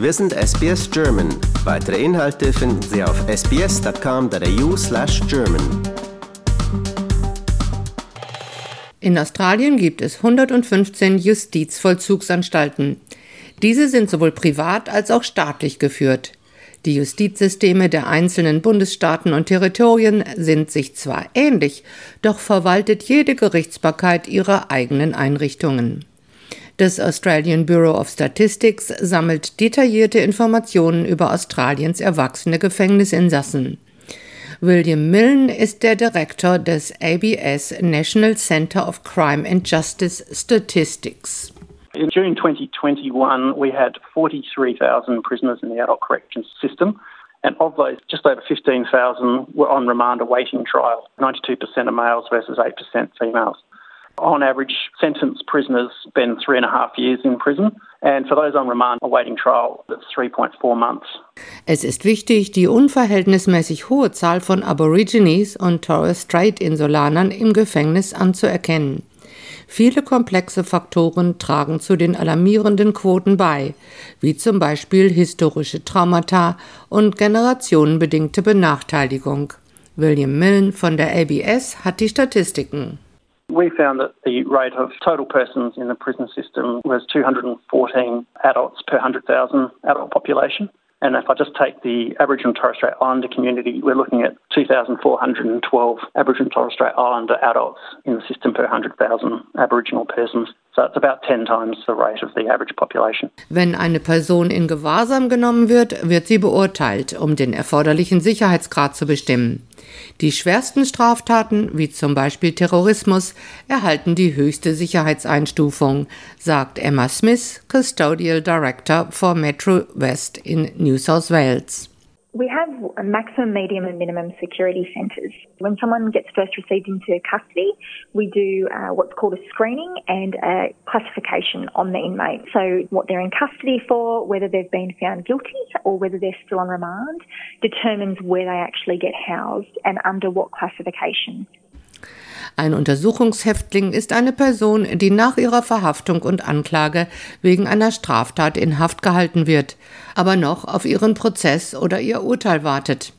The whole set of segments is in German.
Wir sind SBS German. Weitere Inhalte finden Sie auf sbs.com.au/german. In Australien gibt es 115 Justizvollzugsanstalten. Diese sind sowohl privat als auch staatlich geführt. Die Justizsysteme der einzelnen Bundesstaaten und Territorien sind sich zwar ähnlich, doch verwaltet jede Gerichtsbarkeit ihre eigenen Einrichtungen. Das Australian Bureau of Statistics sammelt detaillierte Informationen über Australiens erwachsene Gefängnisinsassen. William Milne ist der Direktor des ABS National Center of Crime and Justice Statistics. In June 2021, we had 43,000 prisoners in the adult corrections system. And of those, just over 15,000 were on remand awaiting trial. 92% are males versus 8% females. On average, sentenced prisoners spend three and a half years in prison. And for those on remand awaiting trial, that's 3.4 months. Es ist wichtig, die unverhältnismäßig hohe Zahl von Aborigines und Torres Strait-Insulanern im Gefängnis anzuerkennen. Viele komplexe Faktoren tragen zu den alarmierenden Quoten bei, wie zum Beispiel historische Traumata und generationenbedingte Benachteiligung. William Milne von der ABS hat die Statistiken. We found that the rate of total persons in the prison system was 214 adults per 100,000 adult population. And if I just take the Aboriginal and Torres Strait Islander community, we're looking at 2,412 Aboriginal and Torres Strait Islander adults in the system per 100,000 Aboriginal persons. So it's about 10 times the rate of the average population. Wenn eine Person in Gewahrsam genommen wird, wird sie beurteilt, um den erforderlichen Sicherheitsgrad zu bestimmen. Die schwersten Straftaten, wie zum Beispiel Terrorismus, erhalten die höchste Sicherheitseinstufung, sagt Emma Smith, Custodial Director for Metro West in New South Wales. We have a maximum, medium, and minimum security centres. When someone gets first received into custody, we do uh, what's called a screening and a classification on the inmate. So, what they're in custody for, whether they've been found guilty or whether they're still on remand, determines where they actually get housed and under what classification. Ein Untersuchungshäftling ist eine Person, die nach ihrer Verhaftung und Anklage wegen einer Straftat in Haft gehalten wird, aber noch auf ihren Prozess oder ihr Urteil wartet.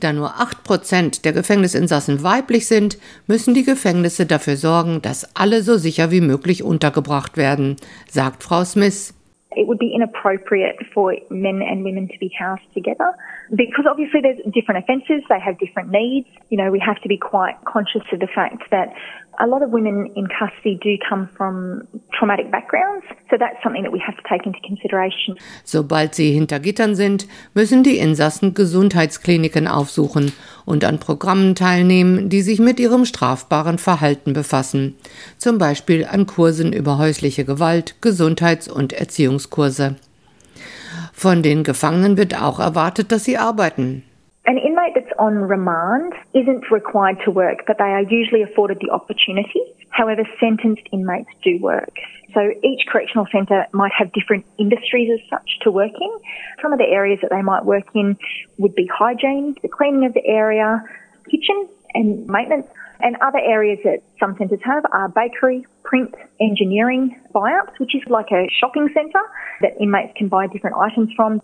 Da nur acht Prozent der Gefängnisinsassen weiblich sind, müssen die Gefängnisse dafür sorgen, dass alle so sicher wie möglich untergebracht werden, sagt Frau Smith. It would be inappropriate for men and women to be housed together because obviously there's different offences, they have different needs. You know, we have to be quite conscious of the fact that a lot of women in custody do come from traumatic backgrounds, so that's something that we have to take into consideration. Sobald sie hinter Gittern sind, müssen die Insassen Gesundheitskliniken aufsuchen und an Programmen teilnehmen, die sich mit ihrem strafbaren Verhalten befassen, zum Beispiel an Kursen über häusliche Gewalt, Gesundheits- und Erziehungskurse. Von den Gefangenen wird auch erwartet, dass sie arbeiten. An inmate that's on remand isn't required to work, but they are usually afforded the opportunity. However, sentenced inmates do work. So each correctional centre might have different industries as such to work in. Some of the areas that they might work in would be hygiene, the cleaning of the area, kitchen and maintenance. And other areas that some centres have are bakery, print, engineering, buyouts, which is like a shopping centre that inmates can buy different items from.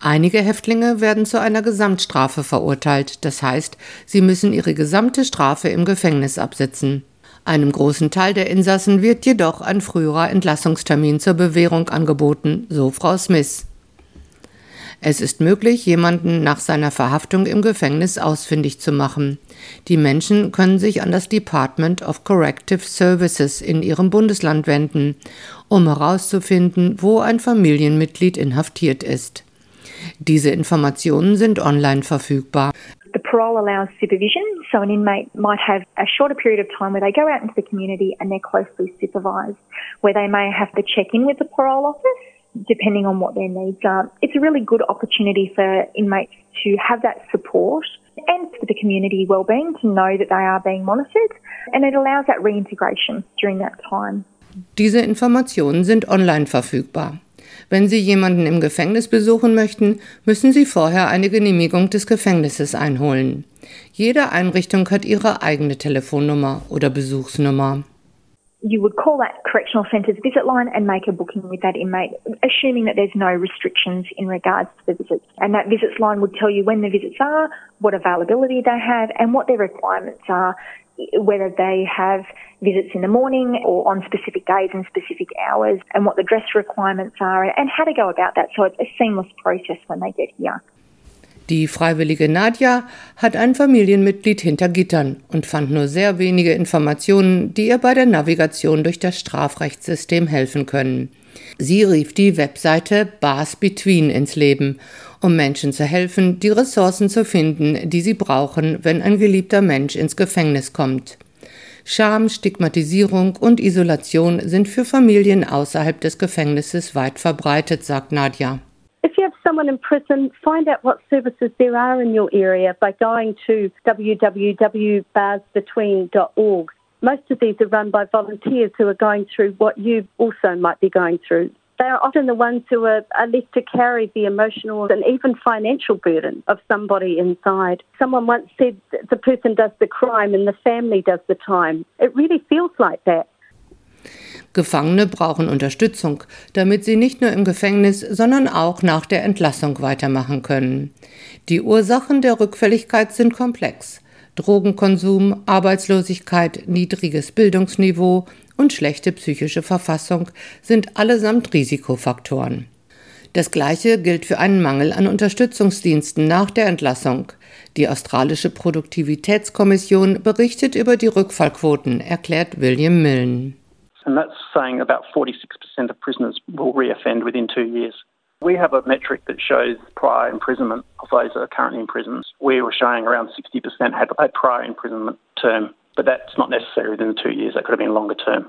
Einige Häftlinge werden zu einer Gesamtstrafe verurteilt, das heißt, sie müssen ihre gesamte Strafe im Gefängnis absitzen. Einem großen Teil der Insassen wird jedoch ein früherer Entlassungstermin zur Bewährung angeboten, so Frau Smith. Es ist möglich, jemanden nach seiner Verhaftung im Gefängnis ausfindig zu machen. Die Menschen können sich an das Department of Corrective Services in ihrem Bundesland wenden, um herauszufinden, wo ein Familienmitglied inhaftiert ist. Diese Informationen sind online verfügbar. The parole allows supervision, so an inmate might have a shorter period of time where they go out into the community and they're closely supervised, where they may have to check in with the parole office depending on what their needs are. It's a really good opportunity for inmates to have that support and for the community wellbeing to know that they are being monitored and it allows that reintegration during that time. Diese Informationen sind online verfügbar. Wenn Sie jemanden im Gefängnis besuchen möchten, müssen Sie vorher eine Genehmigung des Gefängnisses einholen. Jede Einrichtung hat ihre eigene Telefonnummer oder Besuchsnummer. you would call that correctional centre's visit line and make a booking with that inmate, assuming that there's no restrictions in regards to the visits. And that visits line would tell you when the visits are, what availability they have, and what their requirements are, whether they have visits in the morning or on specific days and specific hours, and what the dress requirements are, and how to go about that. So it's a seamless process when they get here. Die freiwillige Nadja hat ein Familienmitglied hinter Gittern und fand nur sehr wenige Informationen, die ihr bei der Navigation durch das Strafrechtssystem helfen können. Sie rief die Webseite Bars Between ins Leben, um Menschen zu helfen, die Ressourcen zu finden, die sie brauchen, wenn ein geliebter Mensch ins Gefängnis kommt. Scham, Stigmatisierung und Isolation sind für Familien außerhalb des Gefängnisses weit verbreitet, sagt Nadja. someone in prison, find out what services there are in your area by going to www.barsbetween.org. Most of these are run by volunteers who are going through what you also might be going through. They are often the ones who are, are left to carry the emotional and even financial burden of somebody inside. Someone once said the person does the crime and the family does the time. It really feels like that. Gefangene brauchen Unterstützung, damit sie nicht nur im Gefängnis, sondern auch nach der Entlassung weitermachen können. Die Ursachen der Rückfälligkeit sind komplex. Drogenkonsum, Arbeitslosigkeit, niedriges Bildungsniveau und schlechte psychische Verfassung sind allesamt Risikofaktoren. Das Gleiche gilt für einen Mangel an Unterstützungsdiensten nach der Entlassung. Die australische Produktivitätskommission berichtet über die Rückfallquoten, erklärt William Milne. and that's saying about 46% of prisoners will reoffend within two years. We have a metric that shows prior imprisonment of those that are currently in prisons. We were showing around 60% had a prior imprisonment term, but that's not necessary within the two years. That could have been longer term.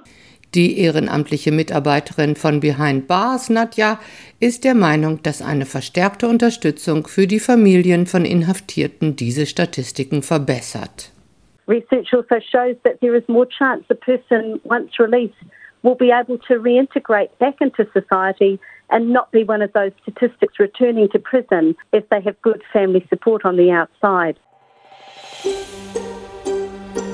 Die ehrenamtliche Mitarbeiterin von Behind Bars, Nadja, ist der Meinung, dass eine verstärkte Unterstützung für die Familien von Inhaftierten diese Statistiken verbessert. Research also shows that there is more chance the person, once released, will be able to reintegrate back into society and not be one of those statistics returning to prison if they have good family support on the outside.